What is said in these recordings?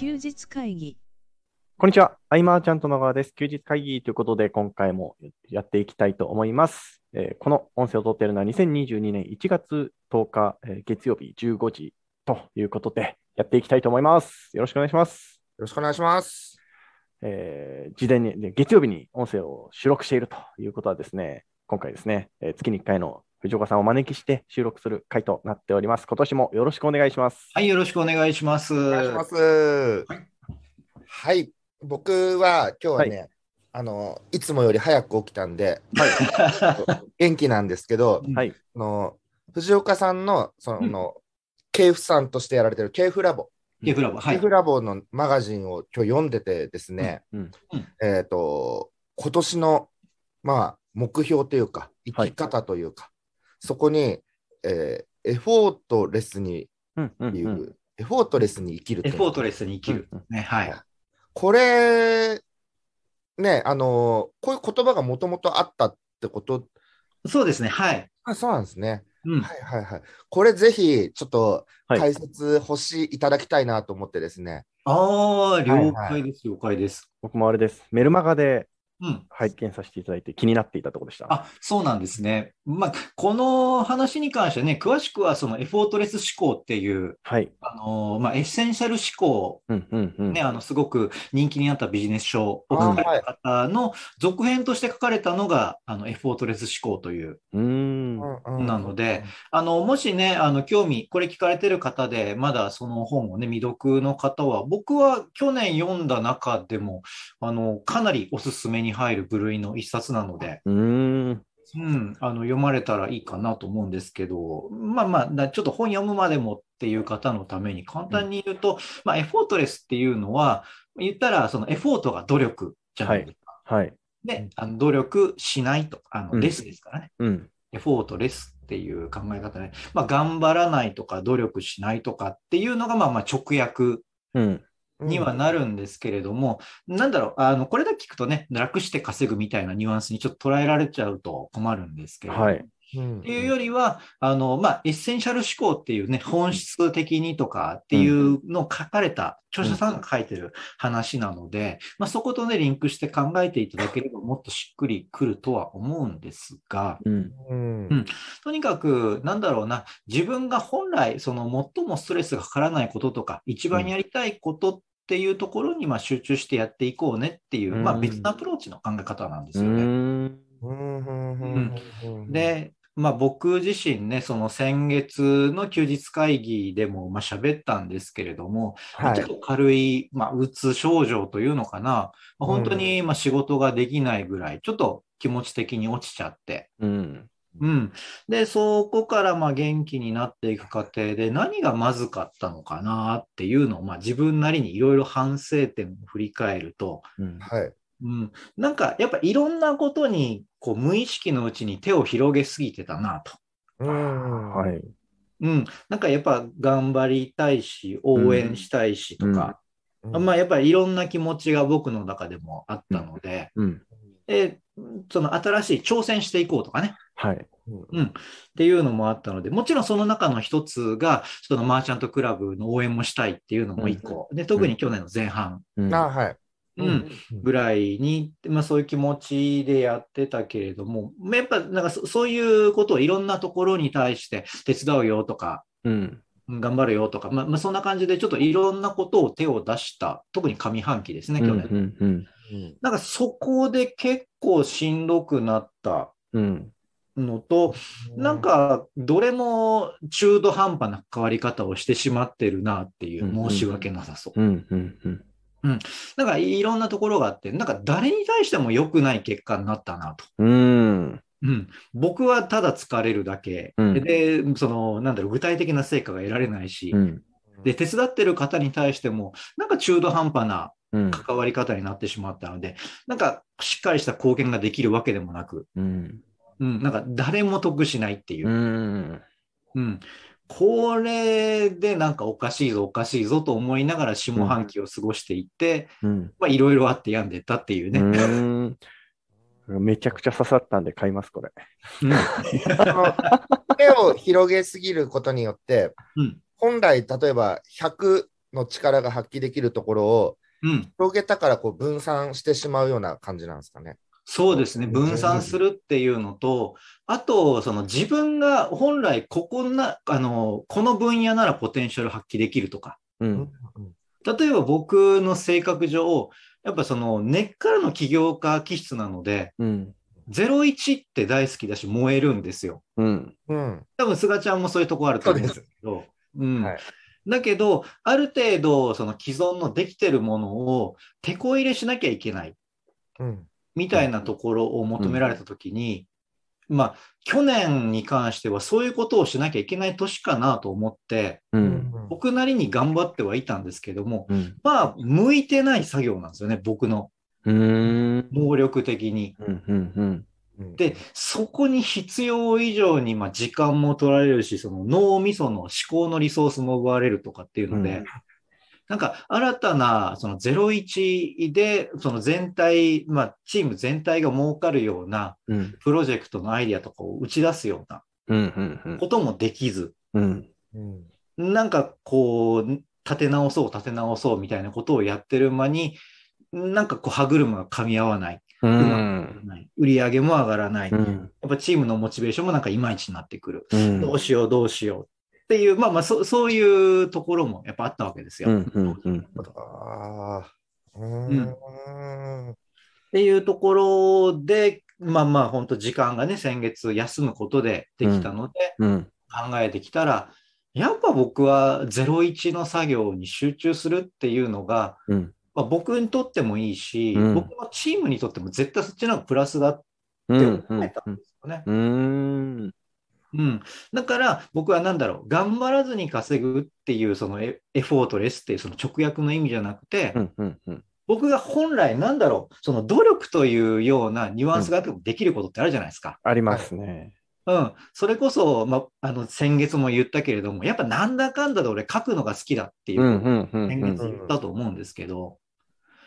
休日会議こんにちは。アイマーちゃんと野川です。休日会議ということで、今回もやっていきたいと思います。えーこの音声を撮っているのは2022年1月10日、えー月曜日15時ということで、やっていきたいと思います。よろしくお願いします。よろしくお願いします。えー事前に、で月曜日に音声を収録しているということはですね、今回ですね、えー月に1回の藤岡さんをお招きして収録する回となっております。今年もよろしくお願いします。はい、よろしくお願いします。お願いします。はい、僕は今日はね、あのいつもより早く起きたんで、元気なんですけど、はい。あの藤岡さんのその、系譜さんとしてやられてる系譜ラボ、ケフラボ、はい。系譜ラボのマガジンを今日読んでてですね、うんえっ、と今年のまあ目標というか生き方というか、そこに、えーエフォートレスにうんうんいう、うんエフォートレスに生きるエフォートレスに生きる。うんね、はい。これ、ね、あのこういう言葉がもともとあったってこと、そうですね、はい。あそうなんですね。うん。はいはいはい。これぜひ、ちょっとはい解説欲しいいただきたいなと思ってですね。ああ、了はい解です、了解です。僕もあれです。メルマガでうん。拝見させていただいて気になっていたところでした。あ、そうなんですね。まあ、この話に関してね、詳しくはそのエフォートレス思考っていう、はい。あのーまあ、エッセンシャル思考うんうんうん。ね、あの、すごく人気になったビジネス書を書かれた方の続編として書かれたのが、あの、エフォートレス思考という。うんなので、あの、もしね、あの、興味、これ聞かれてる方で、まだその本をね、未読の方は、僕は去年読んだ中でも、あの、かなりおすすめに入る部類の一冊なので、うーん。うん、あの、読まれたらいいかなと思うんですけど、まあまあ、なちょっと本読むまでもっていう方のために簡単に言うと、まあ、エフォートレスっていうのは、言ったら、そのエフォートが努力じゃないですか。はい。で、あの努力しないと、あの、うんレスですからね。うん。エフォートレスっていう考え方で、まあ、頑張らないとか努力しないとかっていうのが、まあまあ直訳うん。にはなるんですけれども、なんだろう、あの、これだけ聞くとね、楽して稼ぐみたいなニュアンスにちょっと捉えられちゃうと困るんですけれども、はい。うんっていうよりは、あの、まあ、エッセンシャル思考っていうね、本質的にとかっていうのを書かれた、著者さんが書いてる話なので、まあ、そことね、リンクして考えていただければもっとしっくりくるとは思うんですが、うん。うんうんとにかく、なんだろうな、自分が本来、その最もストレスがかからないこととか、一番やりたいことっていうところにまあ集中してやっていこうねっていう、うん。まあ別のアプローチの考え方なんですよね。うん。で、まあ僕自身ね、その先月の休日会議でもまあ喋ったんですけれども、はい。ちょっと軽い、まあ、うつ症状というのかな、まあ本当にまあ仕事ができないぐらい、ちょっと気持ち的に落ちちゃって、うん。うん。で、そこからまあ元気になっていく過程で何がまずかったのかなっていうのをまあ自分なりにいろいろ反省点を振り返ると、うん。はい。うん、なんかやっぱいろんなことにこう無意識のうちに手を広げすぎてたなと。うんはい。うん。なんかやっぱ頑張りたいし、応援したいしとか、うんまあやっぱりいろんな気持ちが僕の中でもあったので、うん。で、その新しい挑戦していこうとかね。はい。うん。っていうのもあったので、もちろんその中の一つが、そのマーチャントクラブの応援もしたいっていうのも一個。で、特に去年の前半、うんあはい。うん、ぐらいに、まあそういう気持ちでやってたけれども、まあやっぱなんかそそういうことをいろんなところに対して手伝うよとか、うん。頑張るよとか、まあ、まあそんな感じでちょっといろんなことを手を出した、特に上半期ですね、去年。うん。うん。うんなんかそこで結構しんどくなったうん。のと、なんか、どれも中途半端な変わり方をしてしまってるなっていううん申し訳なさそう。うん。うん。うん。なんかいろんなところがあって、なんか誰に対しても良くない結果になったなと。うん。うん、僕はただ疲れるだけ、うんで、その、なんだろう、具体的な成果が得られないし、うん。で、手伝ってる方に対しても、なんか中途半端なうん。関わり方になってしまったので、なんかしっかりした貢献ができるわけでもなく、うん。うん、なんか誰も得しないっていうう。ん。うん。これでなんかおかしいぞ、おかしいぞと思いながら下半期を過ごしていって、うん。まあいろいろあって病んでったっていうね。うん。めちゃくちゃ刺さったんで買います、これ。手を広げすぎることによって、うん本来、例えば100の力が発揮できるところをうん。広げたからこう分散してしまうような感じなんですかね。そうですね。分散するっていうのと、あと、その自分が本来ここな、あの、この分野ならポテンシャル発揮できるとか。うん。例えば僕の性格上、やっぱその根っからの起業家気質なので、うん。01って大好きだし燃えるんですよ。うん。うん。多分菅ちゃんもそういうとこあると思うんですけど。うんはいだけど、ある程度、その既存のできてるものを手こ入れしなきゃいけない。うん。みたいなところを求められたときに、まあ、去年に関してはそういうことをしなきゃいけない年かなと思って、うん。僕なりに頑張ってはいたんですけども、うん。まあ、向いてない作業なんですよね、僕のうん。能力的に。うん。うん。うんで、そこに必要以上に、まあ、時間も取られるし、その脳みその思考のリソースも奪われるとかっていうので、うんなんか新たなその01で、その全体、まあ、チーム全体が儲かるようなうん。プロジェクトのアイデアとかを打ち出すような。こともできず。なんかこう、立て直そう、立て直そうみたいなことをやってる間に、なんかこう歯車が噛み合わない。うん。売り上げも上がらない。やうん。っぱチームのモチベーションもなんかいまいちになってくる。うん。どうしよう、どうしようっていう、まあまあそ、そういうところもやっぱあったわけですよ。うん。うん。うん。ああ。ううんん。っていうところで、まあまあ、本当時間がね、先月休むことでできたので、うん。考えてきたら、やっぱ僕は01の作業に集中するっていうのが、うん。まあ、僕にとってもいいし、うん僕のチームにとっても絶対そっちの方がプラスだってうん。思えたんですよね。うん。うん。だから僕は何だろう、頑張らずに稼ぐっていうそのエエフォートレスっていうその直訳の意味じゃなくて、うん。うん。うん。僕が本来なんだろう、その努力というようなニュアンスがあってもできることってあるじゃないですか。ありますね。うん。それこそ、ま、あの、先月も言ったけれども、やっぱなんだかんだで俺書くのが好きだっていう。先月言ったと思うんですけど、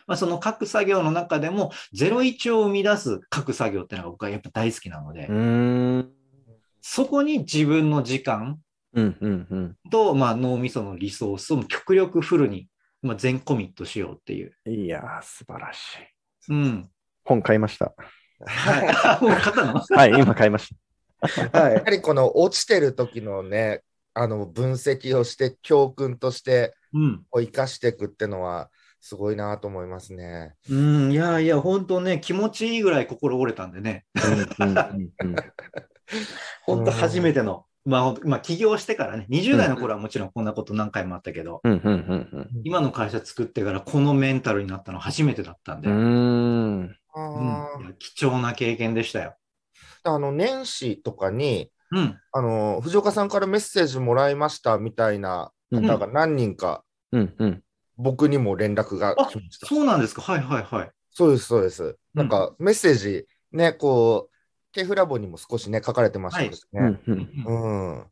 まあ、その書く作業の中でも、01を生み出す書く作業っていうのが僕はやっぱ大好きなので、うん。そこに自分の時間。と、まあ、脳みそのリソースを極力フルに、まあ、全コミットしようっていう。いやー、素晴らしい。うん。本買いました。はい。もう書ったの？はい、今買いました。はやはりこの落ちてる時のね、あの分析をして教訓として生かしていくってのはすごいなと思いますね。うん。いやいや、本当ね、気持ちいいぐらい心折れたんでね。うん。うん。うん。本当初めての。まあ、まあ、起業してからね、20代の頃はもちろんこんなこと何回もあったけど、うん。うん。今の会社作ってからこのメンタルになったの初めてだったんで、ううんん。あいや貴重な経験でしたよ。ーあの年始とかにうん。あの藤岡さんからメッセージもらいましたみたいな方が何人かうん。うん。僕にも連絡があ来ました。そうなんですか。はいはいはい。そうです、そうです。なんかメッセージね、こう、ケフラボにも少しね、書かれてましたしね。うん。うん。うん。1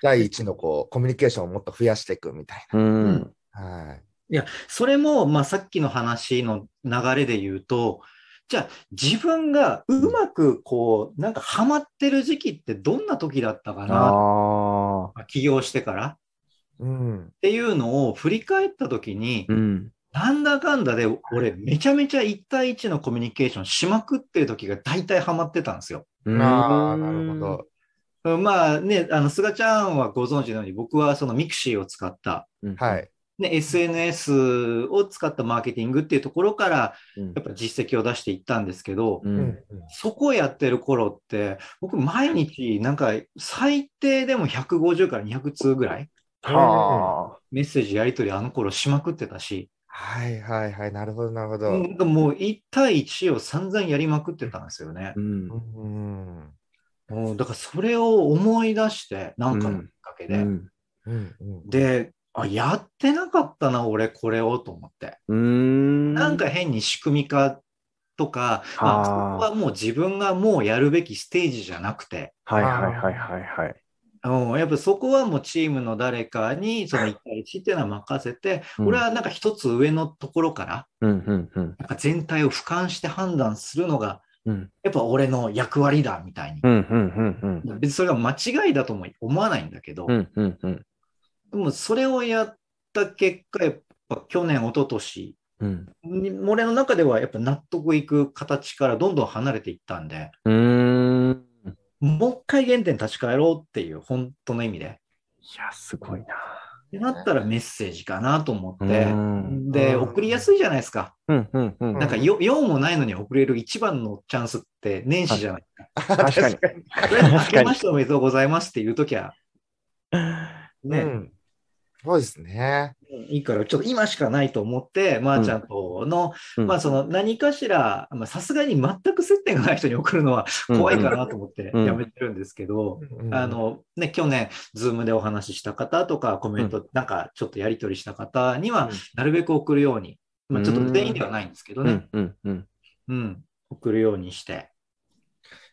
対1のこうコミュニケーションをもっと増やしていくみたいうん。な。はい。いや、それも、まあ、さっきの話の流れで言うと、じゃあ、自分がうまく、こう、なんかハマってる時期ってどんな時だったかな、ああ。起業してからっうん。ていうのを振り返った時に、うん。なんだかんだで、俺、めちゃめちゃ1対1のコミュニケーションしまくってる時が大体ハマってたんですよ。ああ、なるほど。うんまあね、あの、菅ちゃんはご存知のように、僕はその mixi を使った、うん。はい。ね、SNS を使ったマーケティングっていうところから、うん。やっぱ実績を出していったんですけど、う。うんん。そこをやってる頃って、僕毎日なんか最低でも150から200通ぐらいはあ。メッセージやり取りあの頃しまくってたし、はいはいはい。なるほど、なるほど。なんかもう1対1を散々やりまくってたんですよねう。ん。うん。だからそれを思い出して、なんかのきっかけで。うん。うん。うん。で、あ、やってなかったな、俺これをと思って。うん。なんか変に仕組み化とか、まあ、はあそこはもう自分がもうやるべきステージじゃなくて、はいはいはいはいはい。うん、やっぱそこはもうチームの誰かにその1対1っていうのは任せて、うん俺はなんか一つ上のところから、全体を俯瞰して判断するのが、うんやっぱ俺の役割だみたいに。別にそれが間違いだとも思わないんだけど。でもそれをやっった結果、やっぱ去年、一昨年うん。に俺の中ではやっぱ納得いく形からどんどん離れていったんで、うーん。もう一回原点立ち返ろうっていう本当の意味で。いや、すごいな。ってなったらメッセージかなと思うって、ん。で、うん送りやすいじゃないですか。うん、うん、うん。なんかよ用もないのに送れる一番のチャンスって年始じゃないですか。確かに。明けましておめでとうございますっていうときは、ね、うんそうですね。いいから、ちょっと今しかないと思って、まー、ちゃんとの、うん。まあその何かしら、まあさすがに全く接点がない人に送るのは怖いかなと思ってうん。やめてるんですけど、あのね、去年、ズームでお話しした方とか、コメント、なんかちょっとやり取りした方には、なるべく送るように、まあ、ちょっと全員ではないんですけどね、うん、うん、うん。うん、送るようにして。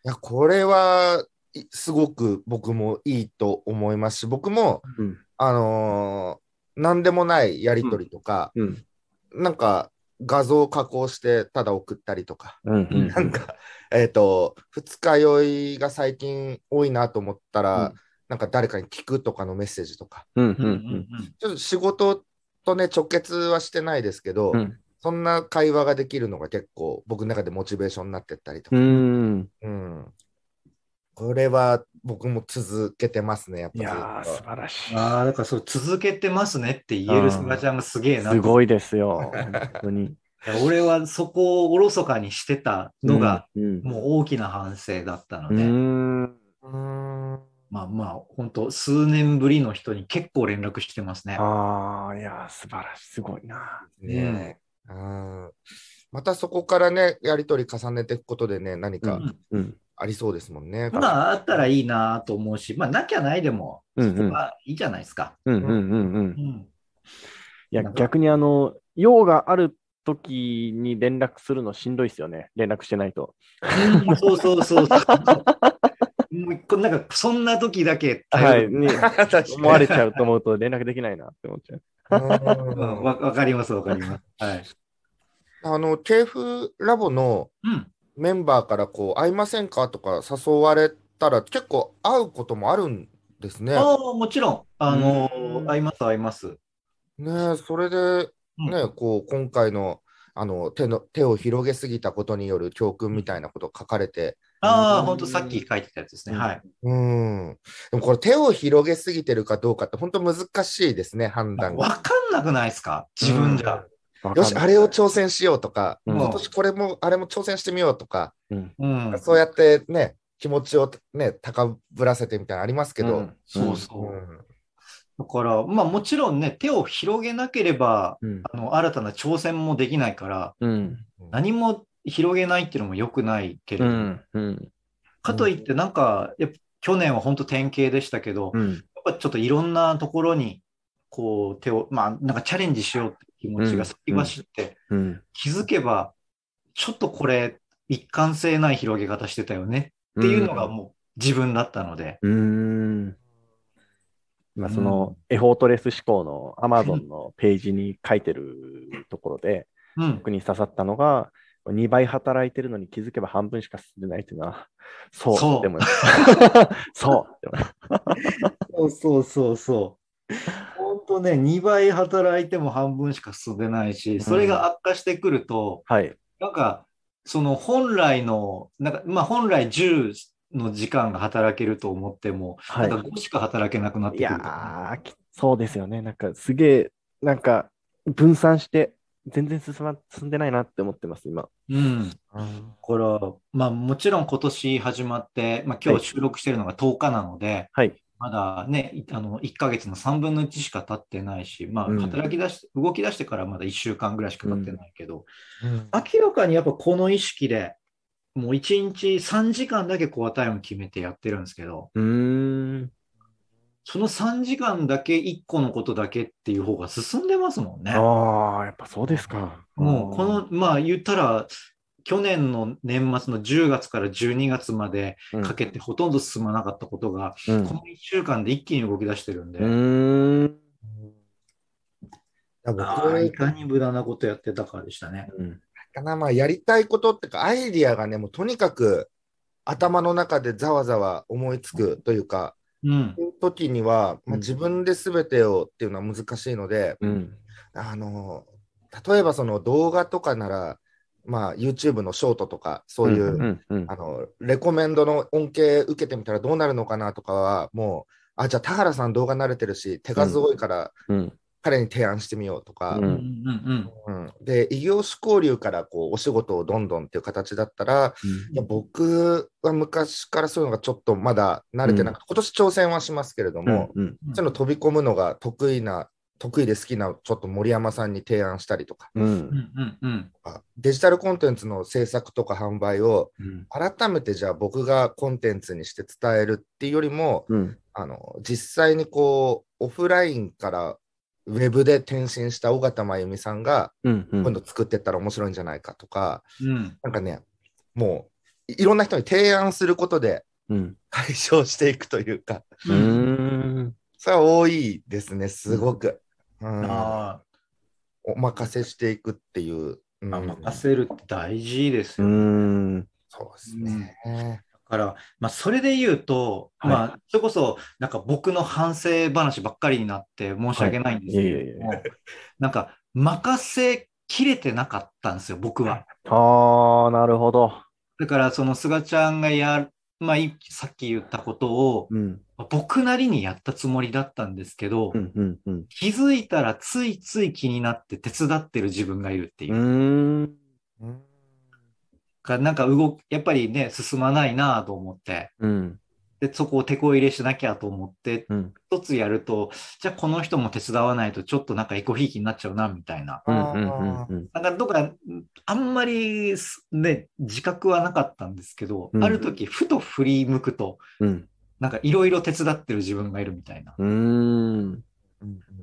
いや、これはいすごく僕もいいと思いますし、僕も、うん、あのーなんでもないやりとりとか、うん、なんか画像加工してただ送ったりとか、うん、うん。なんか、えっ、と、二日酔いが最近多いなと思ったら、うんなんか誰かに聞くとかのメッセージとか、うん、ううんん、ちょっと仕事とね、直結はしてないですけど、うん。そんな会話ができるのが結構僕の中でモチベーションになってったりとか、うん。うんこれは僕も続けてますね、やっぱいり。やー、素晴らしい。ああ、だからそう、続けてますねって言えるすがちゃんがすげえな。すごいですよ。本当に。いや俺はそこをおろそかにしてたのが、うん、もう大きな反省だったのうで、ん。うーんまあまあ、本当数年ぶりの人に結構連絡してますね。ああ、いやー、素晴らしい。すごいな。ねうんまたそこからね、やりとり重ねていくことでね、何かうんうん。ありそうですもんね。まあ、あったらいいなと思うし、まあ、なきゃないでも、うんうんそこはいいじゃないですか。うん、うん、うん、うん。うん。いや逆にあの、用がある時に連絡するのしんどいですよね。連絡してないと。うんそうそうそうそう。もうこなんか、そんな時だけはい。頼る、に確かに思われちゃうと思うと連絡できないなって思っちゃう。うんわわかります、わかります。はい。あの、系譜ラボのうん。メンバーからこう、会いませんかとか誘われたら結構会うこともあるんですね。ああ、もちろん、あのうん合います、合います。ねそれで、うんね、こう、今回の、あの、手の、手を広げすぎたことによる教訓みたいなこと書かれて、ああ、うん本当さっき書いてたやつですね。はい。うん。でもこれ手を広げすぎてるかどうかって本当難しいですね、判断わが。かんなくないですか？自分じゃ。よし、あれを挑戦しようとか、うん今年これも、あれも挑戦してみようとか、うん。うん。そうやってね、気持ちをね、高ぶらせてみたいなのありますけど、うんそうそうう。んだから、まあもちろんね、手を広げなければ、うん。あの新たな挑戦もできないから、うん。何も広げないっていうのも良くないけれど、うん。うん。かといって、なんか、やっぱ去年は本当典型でしたけど、うん。やっぱちょっといろんなところに、こう、手を、まあ、なんかチャレンジしようって気持ちが先走って、うん。気づけば、ちょっとこれ、一貫性ない広げ方してたよね。っていうのがもう自分だったので、うん。まあ、その、エフォートレス思考の Amazon のページに書いてるところで、うん。僕に刺さったのが、2倍働いてるのに気づけば半分しか進んでないっていうのは、そう。そう。でも そう。そうそうそうそう。本当ね、2倍働いても半分しか進んでないし、それが悪化してくると、はい。なんか、その本来の、なんか、まあ本来10の時間が働けると思っても、はいなんか5しか働けなくなっていくる。やー、きそうですよね。なんかすげえ、なんか分散して、全然進ま進んでないなって思ってます、今。うん。だから、まあもちろん今年始まって、まあ今日収録してるのが10日なので、はい。まだね、いあの、1ヶ月の3分の1しか経ってないし、まあうん働き出し、動き出してからまだ1週間ぐらいしか経ってないけど、うん明らかにやっぱこの意識で、もう1日3時間だけコアタイム決めてやってるんですけど、うーん。その3時間だけ1個のことだけっていう方が進んでますもんね。ああ、やっぱそうですか。もうこの、まあ言ったら、去年の年末の10月から12月までうんかけてほとんど進まなかったことが、うんこの1週間で一気に動き出してるんで、うーん。ああいかに無駄なことやってたかでしたね。うんかな、まあ、やりたいことってか、アイディアがね、もうとにかく頭の中でざわざわ思いつくというか、うん。時には、まあ、自分で全てをっていうのは難しいので、うん。あの例えばその動画とかなら、まあ、YouTube のショートとかそういう、うんうんあのレコメンドの恩恵受けてみたらどうなるのかなとかはもうあじゃあ田原さん動画慣れてるし手数多いからうん彼に提案してみようとか、ううんんうん。うん。で異業種交流からこうお仕事をどんどんっていう形だったらいや僕は昔からそういうのがちょっとまだ慣れてなくて、今年挑戦はしますけれども、うん。うん。そういうの飛び込むのが得意な得意で好きなちょっと森山さんに提案したりとか。うん。デジタルコンテンツの制作とか販売をうん。改めてじゃあ僕がコンテンツにして伝えるっていうよりもうん。あの実際にこうオフラインからウェブで転身した尾形真由美さんが今度作ってったら面白いんじゃないかとか、うん。なんかねもういいろんな人に提案することでうん。解消していくというか。うーん。それは多いですねすごく、うん。あお任せしていくっていう、うん。あ、任せるって大事ですうーよ。ん。そうですね、だから、まあ、それで言うと、はい。まあ、それこそ、なんか僕の反省話ばっかりになって申し訳ないんですけれども、なんか、任せきれてなかったんですよ、僕は。ああなるほど。だから、その菅ちゃんがやる、まあ、いさっき言ったことを、うん僕なりにやったつもりだったんですけど、うんうんうん。気づいたらついつい気になって手伝ってる自分がいるっていう。う。ーん。うんかなんか動く、やっぱりね、進まないなと思って、うん。で、そこを手こ入れしなきゃと思って、うん。一つやると、じゃあこの人も手伝わないとちょっとなんかエコひいきになっちゃうな、みたいな。うんうんうんうん。なんかどっか、あんまりすね、自覚はなかったんですけど、うん。ある時、ふと振り向くと、うんなんかいろいろ手伝ってる自分がいるみたいな。うーん。うん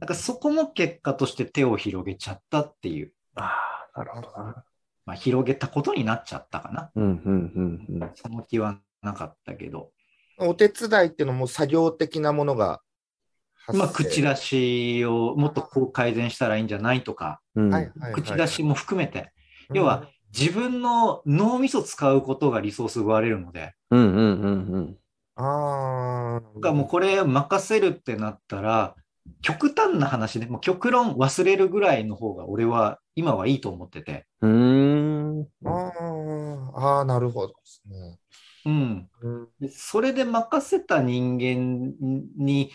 なんかそこも結果として手を広げちゃったっていう、ああなるほどな。まあ広げたことになっちゃったかな。うんうんうんうん。その気はなかったけど。お手伝いっていうのも作業的なものが発生。まあ口出しをもっとこう改善したらいいんじゃないとか、うん。はいはいはい口出しも含めて、要は自分の脳みそ使うことがリソース奪われるので、うんうんうんああだからもうこれ任せるってなったら、極端な話ね、もう極論忘れるぐらいの方が俺は今はいいと思ってて、うんうーん。あーあーなるほどですね。うん。それで任せた人間に、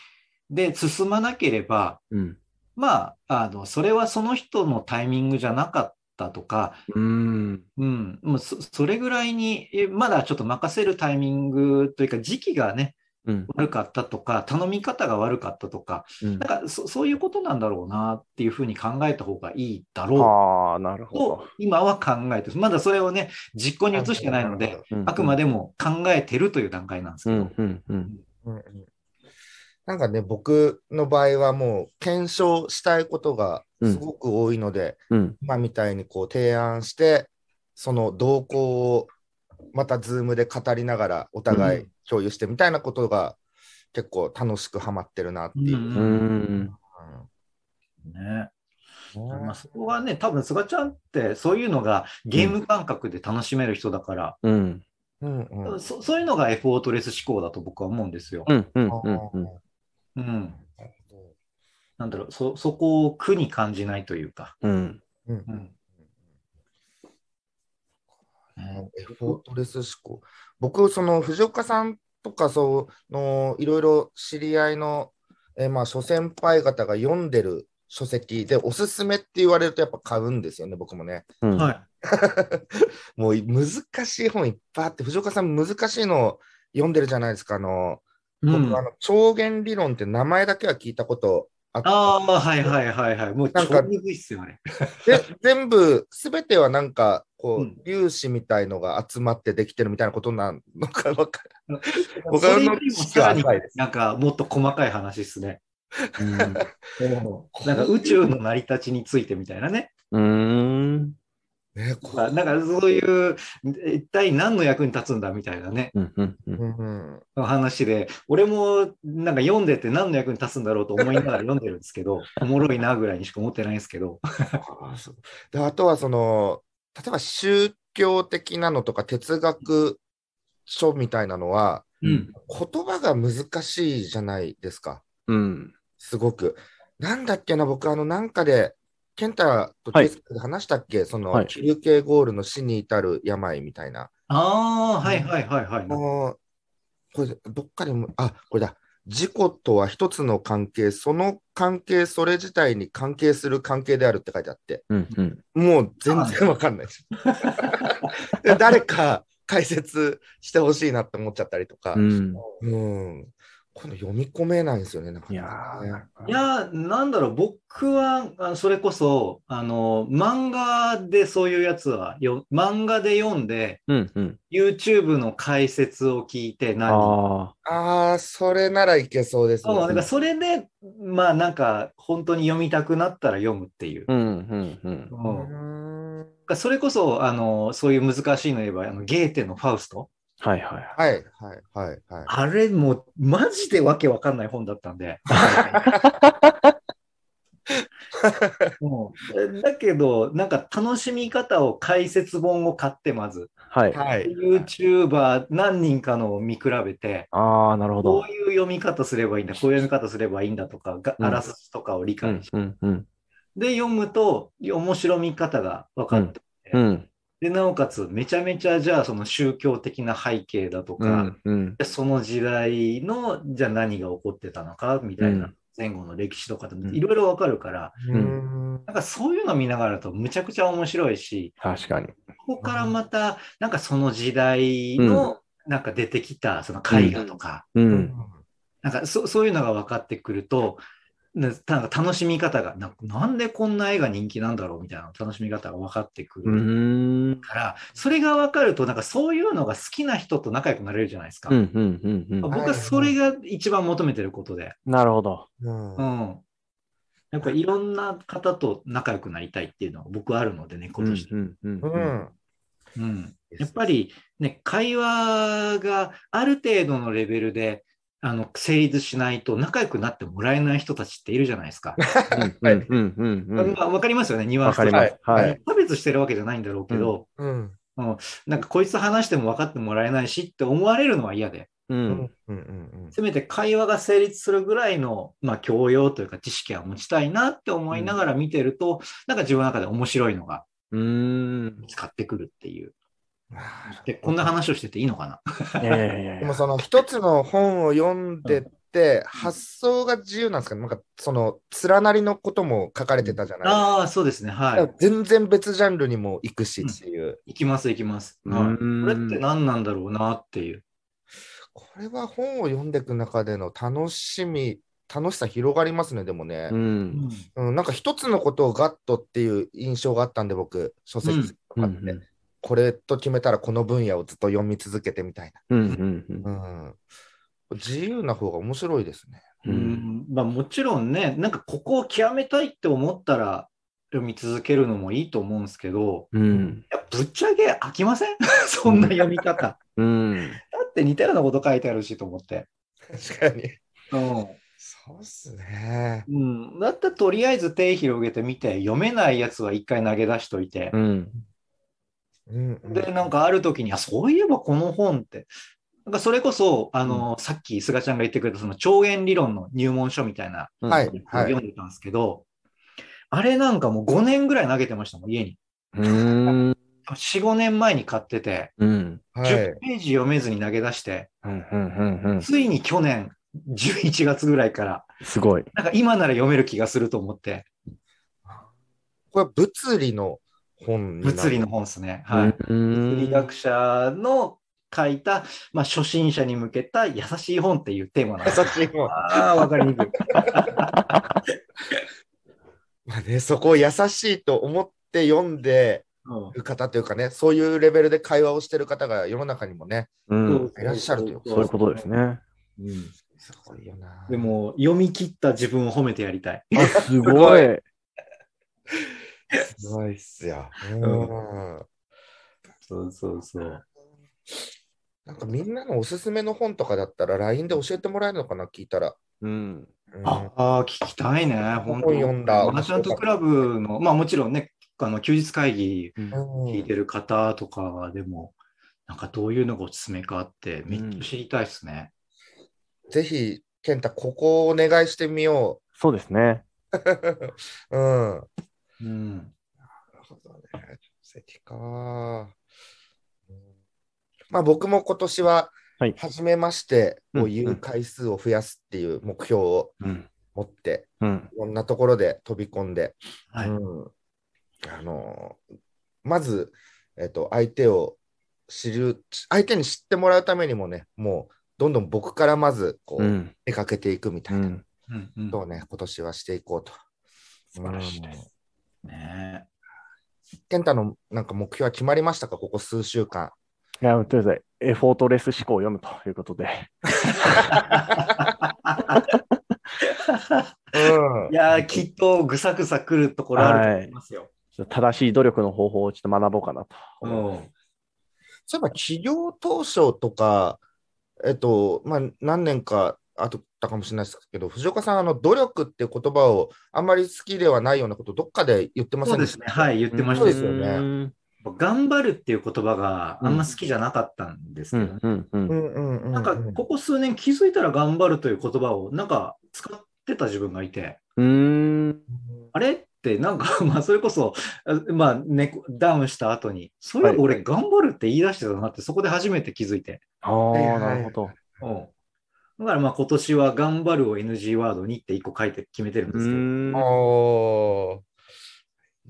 で進まなければ、うん。まあ、あの、それはその人のタイミングじゃなかったとか、うん。うん、もうそそれぐらいに、えまだちょっと任せるタイミングというか、時期がね、うん。悪かったとか、頼み方が悪かったとか、うん。なんかそそういうことなんだろうなっていうふうに考えた方がいいだろああなるうとほ、今は考えてる。まだそれをね、実行に移してないので、ど。あくまでも考えてるという段階なんですけど。うんうんうんうん。うんなんかね、僕の場合はもう検証したいことがすごく多いので、うん。今みたいにこう提案して、その動向をまたズームで語りながらお互い共有してみたいなことが結構楽しくハマってるなっていう。うん。うん。ね。うんまあ、そこがね、多分、菅ちゃんって、そういうのがゲーム感覚で楽しめる人だから、うん。うん。うんそそういうのがエフォートレス思考だと僕は思うんですよ。うん。うん。あうん。ーうんうん。なんだろう、そ、そこを苦に感じないというか。うんうんうん。ねエフォートレス思考。僕、その藤岡さんとか、そのいろいろ知り合いの、えーまあ、諸先輩方が読んでる書籍で、おすすめって言われるとやっぱ買うんですよね、僕もね。うんはい。もう難しい本いっぱいあって、藤岡さん難しいの読んでるじゃないですか。あの、うん僕、あの、超弦理論って名前だけは聞いたことあって、ああ、はいはいはいはい。もうなんかいっすよね。で全部、すべてはなんか、こう、うん粒子みたいのが集まってできてるみたいなことなのかわか僕 それよりも知識はさらに浅いですなんかもっと細かい話ですね。うんなんか宇宙の成り立ちについてみたいなね。うーんね、なんかそういう、一体何の役に立つんだみたいなね、うんうんうんうんうん話で、俺もなんか読んでて何の役に立つんだろうと思いながら読んでるんですけど、おもろいなぐらいにしか思ってないんですけど。あそうであとはその例えば宗教的なのとか哲学書みたいなのはうん。言葉が難しいじゃないですか。うん。すごく。なんだっけな、僕、あの、なんかで、健太とはいケイスケで話したっけ、その、はい休憩ゴールの死に至る病みたいな。ああ、はいはいはいはい。もうこれ、どっかでも、あ、これだ。事故とは一つの関係、その関係、それ自体に関係する関係であるって書いてあって、うん。うん。もう全然わかんないです。で誰か解説してほしいなって思っちゃったりとかう、ん。うん。この読み込めないんですよね、なかいやなかね。ーいや、なんだろう、僕は、あそれこそ、あの、漫画でそういうやつはよ、漫画で読んで、うん。うん。YouTube の解説を聞いて何人あああ、それならいけそうですね。そう、だからそれで、まあなんか、本当に読みたくなったら読むっていう。あ。うん。うん。うん。うんそれこそ、あの、そういう難しいの言えば、あのゲーテのファウスト。はいはい。はい、はい、はい、はい。あれもう、マジでわけわかんない本だったんで。うんだけど、なんか楽しみ方を解説本を買って、まず。はい。はい。YouTuber 何人かのを見比べて、ああ、なるほどこう。いう読み方すればいいんだ、こういう読み方すればいいんだとか、がうんあらすじとかを理うん解して、。うん。うん。で、読むと、面白み方が分かって、うん。で、なおかつ、めちゃめちゃ、じゃあ、その宗教的な背景だとか、うん。うん。でその時代の、じゃあ何が起こってたのか、みたいな、うん前後の歴史とかでもうんいろいろ分かるから、うーん。なんかそういうの見ながらだとむちゃくちゃ面白いし、確かに。ここからまた、なんかその時代の、なんか出てきた、その絵画とか、う。うんなんかそそういうのが分かってくると、ななんか楽しみ方がな、なんでこんな絵が人気なんだろうみたいな楽しみ方が分かってくうる。から、それが分かると、なんかそういうのが好きな人と仲良くなれるじゃないですか。うん。うん。うん。うん。僕はそれが一番求めてることで。なるほど。うんうん。やっぱいろんな方と仲良くなりたいっていうのが僕はあるのでね、今年。うん。うん。ううん。ん。うん。やっぱりね、会話がある程度のレベルで、あの、成立しないと仲良くなってもらえない人たちっているじゃないですか。うん。うん。うん。うん。まあわかりますよね、ニュアンスとわか。ははいい。差別してるわけじゃないんだろうけど、うん。なんかこいつ話しても分かってもらえないしって思われるのは嫌で、う。うんん。うん。せめて会話が成立するぐらいの、まあ、教養というか知識は持ちたいなって思いながら見てると、なんか自分の中で面白いのがうーん。見つかってくるっていう。で、こんな話をしてていいのかな？でもその一つの本を読んでって、発想が自由なんですか？ねなんかその連なりのことも書かれてたじゃないですか。ああ、そうですね。はい。全然別ジャンルにも行くしっていう。行きます、行きます。うはい、これって何なんだろうなっていう。これは本を読んでいく中での楽しみ、楽しさ広がりますね、でもねう。ん。うん、なんか一つのことをガッとっていう印象があったんで、僕、書籍とうん。かって、これと決めたらこの分野をずっと読み続けてみたいうん。うん。うん。な。うん、自由な方が面白いですね。う。うんんまあ、もちろんね、なんかここを極めたいって思ったら読み続けるのもいいと思うんですけど、うん。いやぶっちゃけ飽きません？そんな読み方。だうん。って似たようなこと書いてあるしと思って。確かに。うんそうっすね。うん、だったらとりあえず手広げてみて、読めないやつは一回投げ出しといてう、ん。うん、うん。で、なんかある時に、あ、そういえばこの本って、なんかそれこそ、あの、さっき菅ちゃんが言ってくれたその超弦理論の入門書みたいな、はいうん読んでたんですけど、あれなんかもう5年ぐらい投げてましたもん、家に。うん。4、5年前に買ってて、うん。はい10ページ読めずに投げ出して、うん。うん。うん。ついに去年、11月ぐらいから、すごい。なんか今なら読める気がすると思って、これは物理の本物理の本ですね。はい。う物理ん。学者の書いた、まあ、初心者に向けた優しい本っていうテーマなんです。優しい本。ああ、わかりにくい。まあね、そこを優しいと思って読んでうんる方というかね、そういうレベルで会話をしてる方が世の中にもね、うん。いらっしゃるというそういうことですね。うんすごいよな。でも、読み切った自分を褒めてやりたい。あ、すごい。すごいっすよ。んうんそうそうそう。なんかみんなのおすすめの本とかだったら LINE で教えてもらえるのかな、聞いたら。うん。うんああー、聞きたいね。本当本読んだマーチャントクラブの、まあもちろんね、あの休日会議うんうん聞いてる方とかでも、なんかどういうのがおすすめかってめっちゃ知りたいですね。ぜひ、健太、ここをお願いしてみよそうですね。う。うん。うん。なるほどね。書籍か。うんまあ僕も今年ははい、初めましてうんを言う回数を増やすっていう目標をうん。持って、うん。いろんなところで飛び込んで、はい。うんあのまず、えっと、相手を知る、相手に知ってもらうためにもね、もうどんどん僕からまずこう、うん。出かけていくみたいなことをね、今年はしていこうと。素晴らしいです。ね。健太のなんか目標は決まりましたか、ここ数週間。いや、とりあえず、エフォートレス思考を読むということで。うん。いやー、きっとぐさぐさくるところあると思いますよ。正しい努力の方法をちょっと学ぼうかなとそういえば企業当初とか、えっと、まあ、何年か後だったかもしれないですけど、藤岡さん、あの努力って言葉をあんまり好きではないようなこと、どっかで言ってませそうんでした？ですね。はい、言ってましたそうですよねうん頑張るっていう言葉があんま好きじゃなかったんですけど、うん。うん。うん。うんうんうん。なんかここ数年気づいたら頑張るという言葉をなんか使ってた自分がいて、うーん。あれってなんか まあそれこそ、あまあね、ダウンした後に、そういえば俺頑張るって言い出してたなってそこで初めて気づいて。ああ、はいはいなるほど。うんだからまあ今年は頑張るを NG ワードにって一個書いて決めてるんうですけど、ーん。おー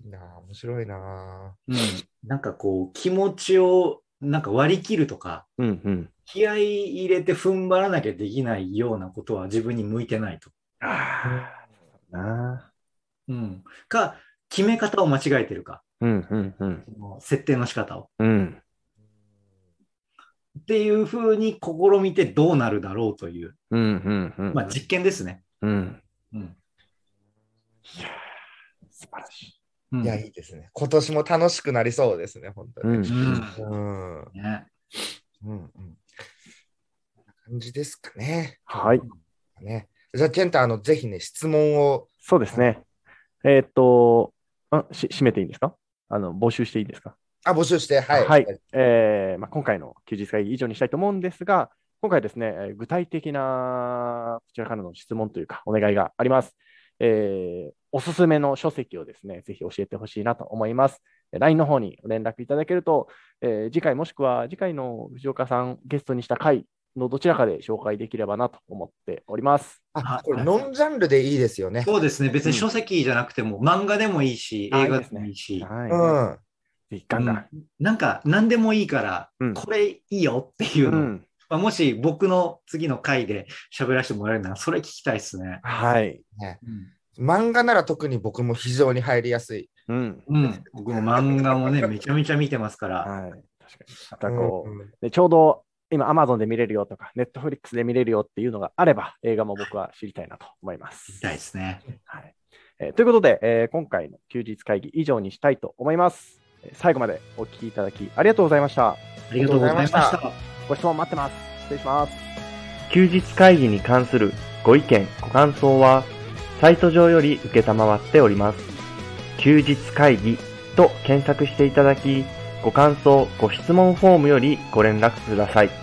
いいなあ面白いなうん、なんかこう気持ちをなんか割り切るとか、うん。うん。気合い入れて踏ん張らなきゃできないようなことは自分に向いてないと。ああ、な。うん、か、決め方を間違えてるか、うん。うん。うん。設定の仕方を。うん。っていうふうに試みてどうなるだろうという、うん。うん。うん。まあ実験ですね。うん。うん。素晴らしい。うんいや、いいですね。今年も楽しくなりそうですね、本当うん。に。うんうん。ね、うんうん。こんな感じですかね。はい。ね。じゃあ、健太、あの、ぜひね、質問を。そうですね。えーっと、あし、閉めていいんですか？あの、募集していいですか？あ、募集して、はい。はい。えーまあ、今回の休日会議以上にしたいと思うんですが、今回ですね、えー具体的なこちらからの質問というか、お願いがあります。えーおすすめの書籍をですね、ぜひ教えてほしいなと思います。えー LINE の方に連絡いただけると、えー次回もしくは次回の藤岡さんゲストにした回のどちらかで紹介できればなと思っております。あ、これ、ノンジャンルでいいですよね。そうですね。別に書籍じゃなくても、漫画でもいいし、あ映画でもいいし、はい。うん。ぜひガンガン。うんなんか何でもいいから、うんこれいいよっていうの、うんまあ、もし僕の次の回で喋らせてもらえるなら、それ聞きたいですね。はい。ねうん漫画なら特に僕も非常に入りやすい。うん。うん、僕も漫画もね、めちゃめちゃ見てますから。はい。確かに。またこう、うんでちょうど今、Amazon で見れるよとか、Netflix で見れるよっていうのがあれば、映画も僕は知りたいなと思います。見たいですね。はいえーということで、えー今回の休日会議以上にしたいと思います。えー最後までお聞きいただきありがとうございました。ありがとうございましありがとうございた。ご質問待ってます。失礼します。休日会議に関するご意見、ご感想は、サイト上より受けたまわっております。休日会議と検索していただき、ご感想、ご質問フォームよりご連絡ください。